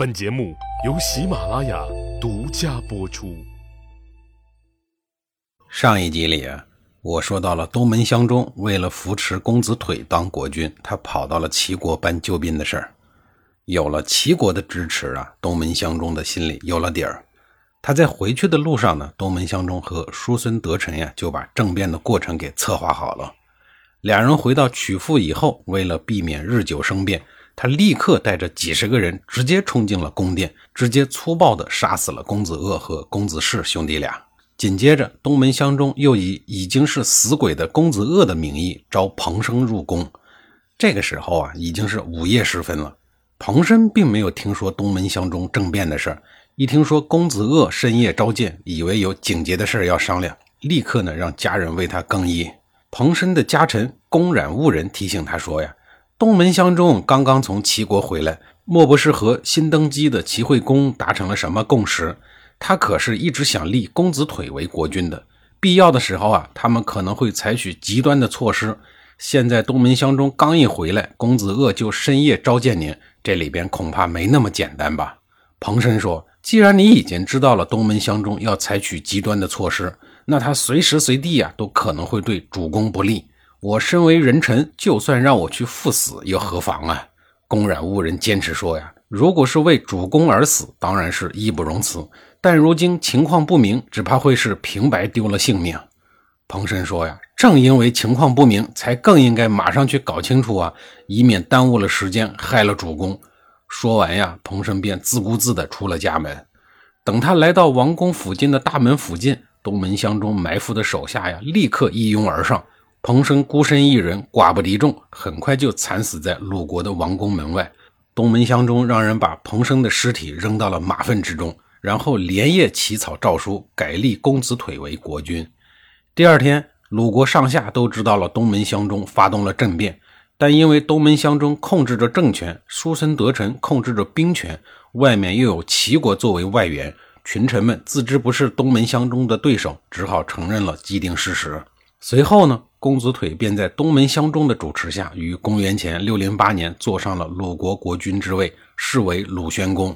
本节目由喜马拉雅独家播出。上一集里啊，我说到了东门相中为了扶持公子腿当国君，他跑到了齐国搬救兵的事儿。有了齐国的支持啊，东门相中的心里有了底儿。他在回去的路上呢，东门相中和叔孙得臣呀就把政变的过程给策划好了。两人回到曲阜以后，为了避免日久生变。他立刻带着几十个人直接冲进了宫殿，直接粗暴地杀死了公子鄂和公子氏兄弟俩。紧接着，东门相中又以已经是死鬼的公子鄂的名义招彭生入宫。这个时候啊，已经是午夜时分了。彭生并没有听说东门相中政变的事儿，一听说公子鄂深夜召见，以为有紧急的事儿要商量，立刻呢让家人为他更衣。彭生的家臣公冉误人提醒他说呀。东门相中刚刚从齐国回来，莫不是和新登基的齐惠公达成了什么共识？他可是一直想立公子腿为国君的。必要的时候啊，他们可能会采取极端的措施。现在东门相中刚一回来，公子鄂就深夜召见您，这里边恐怕没那么简单吧？彭生说：“既然你已经知道了东门相中要采取极端的措施，那他随时随地啊都可能会对主公不利。”我身为人臣，就算让我去赴死又何妨啊？公然误人坚持说呀，如果是为主公而死，当然是义不容辞。但如今情况不明，只怕会是平白丢了性命。彭生说呀，正因为情况不明，才更应该马上去搞清楚啊，以免耽误了时间，害了主公。说完呀，彭生便自顾自地出了家门。等他来到王宫附近的大门附近，东门相中埋伏的手下呀，立刻一拥而上。彭生孤身一人，寡不敌众，很快就惨死在鲁国的王宫门外。东门相中让人把彭生的尸体扔到了马粪之中，然后连夜起草诏书，改立公子腿为国君。第二天，鲁国上下都知道了东门相中发动了政变，但因为东门相中控制着政权，叔孙得臣控制着兵权，外面又有齐国作为外援，群臣们自知不是东门相中的对手，只好承认了既定事实。随后呢？公子腿便在东门相中的主持下，于公元前六零八年坐上了鲁国国君之位，是为鲁宣公。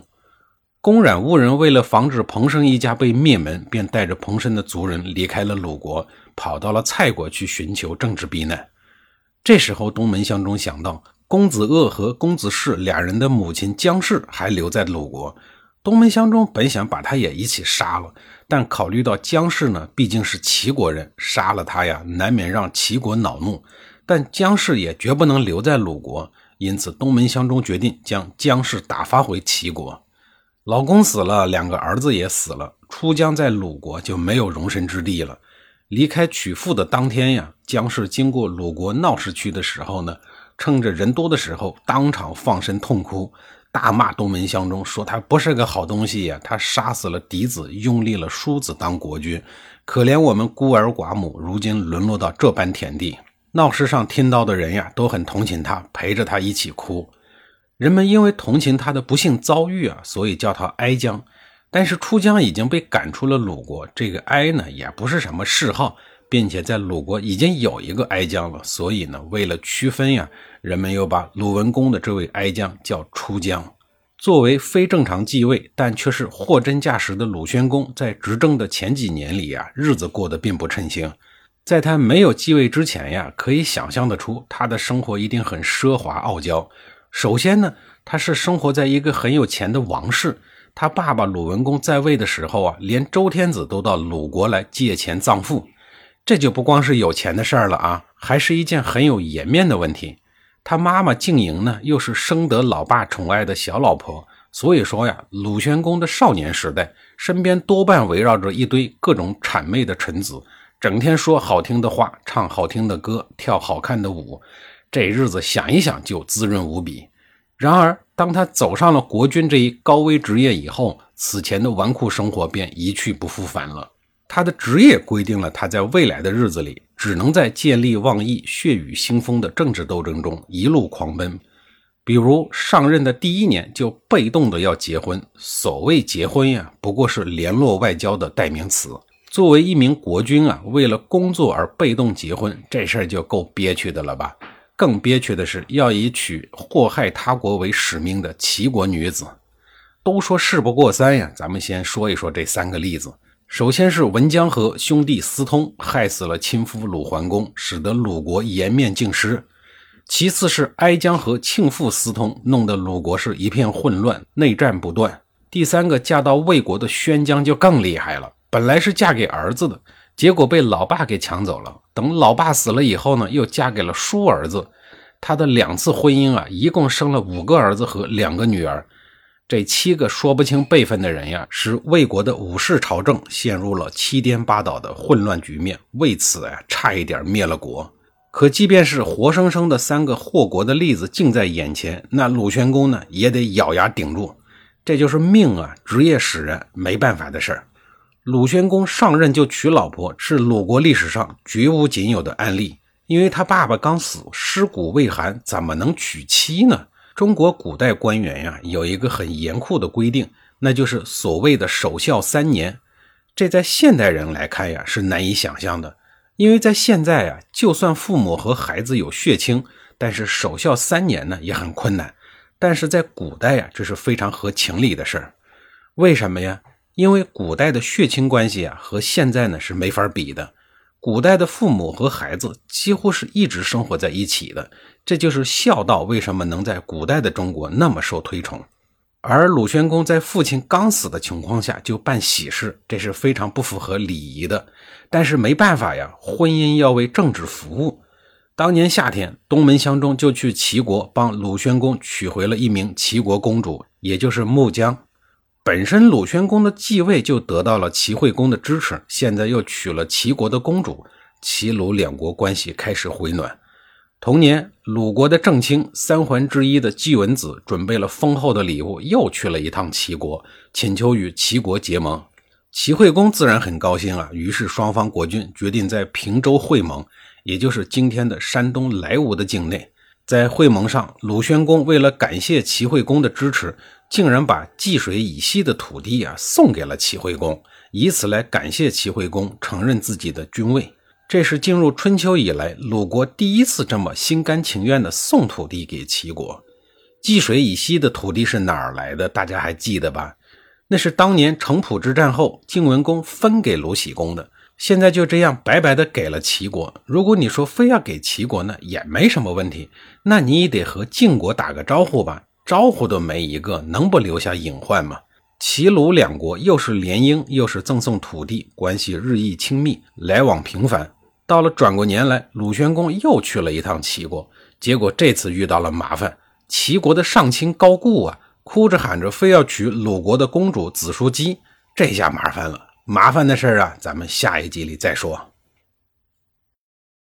公冉误人为了防止彭生一家被灭门，便带着彭生的族人离开了鲁国，跑到了蔡国去寻求政治避难。这时候，东门相中想到公子鄂和公子氏俩人的母亲姜氏还留在鲁国。东门相中本想把他也一起杀了，但考虑到姜氏呢毕竟是齐国人，杀了他呀难免让齐国恼怒。但姜氏也绝不能留在鲁国，因此东门相中决定将姜氏打发回齐国。老公死了，两个儿子也死了，出姜在鲁国就没有容身之地了。离开曲阜的当天呀，姜氏经过鲁国闹市区的时候呢，趁着人多的时候，当场放声痛哭。大骂东门相中，说他不是个好东西呀！他杀死了嫡子，拥立了叔子当国君，可怜我们孤儿寡母，如今沦落到这般田地。闹市上听到的人呀，都很同情他，陪着他一起哭。人们因为同情他的不幸遭遇啊，所以叫他哀姜。但是出姜已经被赶出了鲁国，这个哀呢，也不是什么谥号。并且在鲁国已经有一个哀姜了，所以呢，为了区分呀，人们又把鲁文公的这位哀姜叫出姜。作为非正常继位，但却是货真价实的鲁宣公，在执政的前几年里呀，日子过得并不称心。在他没有继位之前呀，可以想象得出他的生活一定很奢华傲娇。首先呢，他是生活在一个很有钱的王室，他爸爸鲁文公在位的时候啊，连周天子都到鲁国来借钱葬父。这就不光是有钱的事儿了啊，还是一件很有颜面的问题。他妈妈静莹呢，又是生得老爸宠爱的小老婆，所以说呀，鲁宣公的少年时代，身边多半围绕着一堆各种谄媚的臣子，整天说好听的话，唱好听的歌，跳好看的舞，这日子想一想就滋润无比。然而，当他走上了国君这一高危职业以后，此前的纨绔生活便一去不复返了。他的职业规定了他在未来的日子里只能在见利忘义、血雨腥风的政治斗争中一路狂奔。比如上任的第一年就被动的要结婚，所谓结婚呀，不过是联络外交的代名词。作为一名国君啊，为了工作而被动结婚，这事儿就够憋屈的了吧？更憋屈的是要以娶祸害他国为使命的齐国女子。都说事不过三呀，咱们先说一说这三个例子。首先是文江河兄弟私通，害死了亲夫鲁桓公，使得鲁国颜面尽失；其次是哀姜和庆父私通，弄得鲁国是一片混乱，内战不断；第三个嫁到魏国的宣姜就更厉害了，本来是嫁给儿子的，结果被老爸给抢走了。等老爸死了以后呢，又嫁给了叔儿子。他的两次婚姻啊，一共生了五个儿子和两个女儿。这七个说不清辈分的人呀，使魏国的武士朝政陷入了七颠八倒的混乱局面，为此啊，差一点灭了国。可即便是活生生的三个祸国的例子近在眼前，那鲁宣公呢，也得咬牙顶住。这就是命啊，职业使然，没办法的事儿。鲁宣公上任就娶老婆，是鲁国历史上绝无仅有的案例。因为他爸爸刚死，尸骨未寒，怎么能娶妻呢？中国古代官员呀，有一个很严酷的规定，那就是所谓的守孝三年。这在现代人来看呀，是难以想象的。因为在现在啊，就算父母和孩子有血亲，但是守孝三年呢，也很困难。但是在古代呀，这是非常合情理的事儿。为什么呀？因为古代的血亲关系啊，和现在呢是没法比的。古代的父母和孩子几乎是一直生活在一起的，这就是孝道为什么能在古代的中国那么受推崇。而鲁宣公在父亲刚死的情况下就办喜事，这是非常不符合礼仪的。但是没办法呀，婚姻要为政治服务。当年夏天，东门襄中就去齐国帮鲁宣公娶回了一名齐国公主，也就是穆姜。本身鲁宣公的继位就得到了齐惠公的支持，现在又娶了齐国的公主，齐鲁两国关系开始回暖。同年，鲁国的正卿三桓之一的季文子准备了丰厚的礼物，又去了一趟齐国，请求与齐国结盟。齐惠公自然很高兴啊，于是双方国君决定在平州会盟，也就是今天的山东莱芜的境内。在会盟上，鲁宣公为了感谢齐惠公的支持。竟然把济水以西的土地啊送给了齐惠公，以此来感谢齐惠公承认自己的君位。这是进入春秋以来鲁国第一次这么心甘情愿地送土地给齐国。济水以西的土地是哪儿来的？大家还记得吧？那是当年城濮之战后晋文公分给鲁僖公的。现在就这样白白的给了齐国。如果你说非要给齐国呢，也没什么问题。那你也得和晋国打个招呼吧。招呼都没一个，能不留下隐患吗？齐鲁两国又是联姻，又是赠送土地，关系日益亲密，来往频繁。到了转过年来，鲁宣公又去了一趟齐国，结果这次遇到了麻烦。齐国的上卿高固啊，哭着喊着非要娶鲁国的公主子叔姬，这下麻烦了。麻烦的事啊，咱们下一集里再说。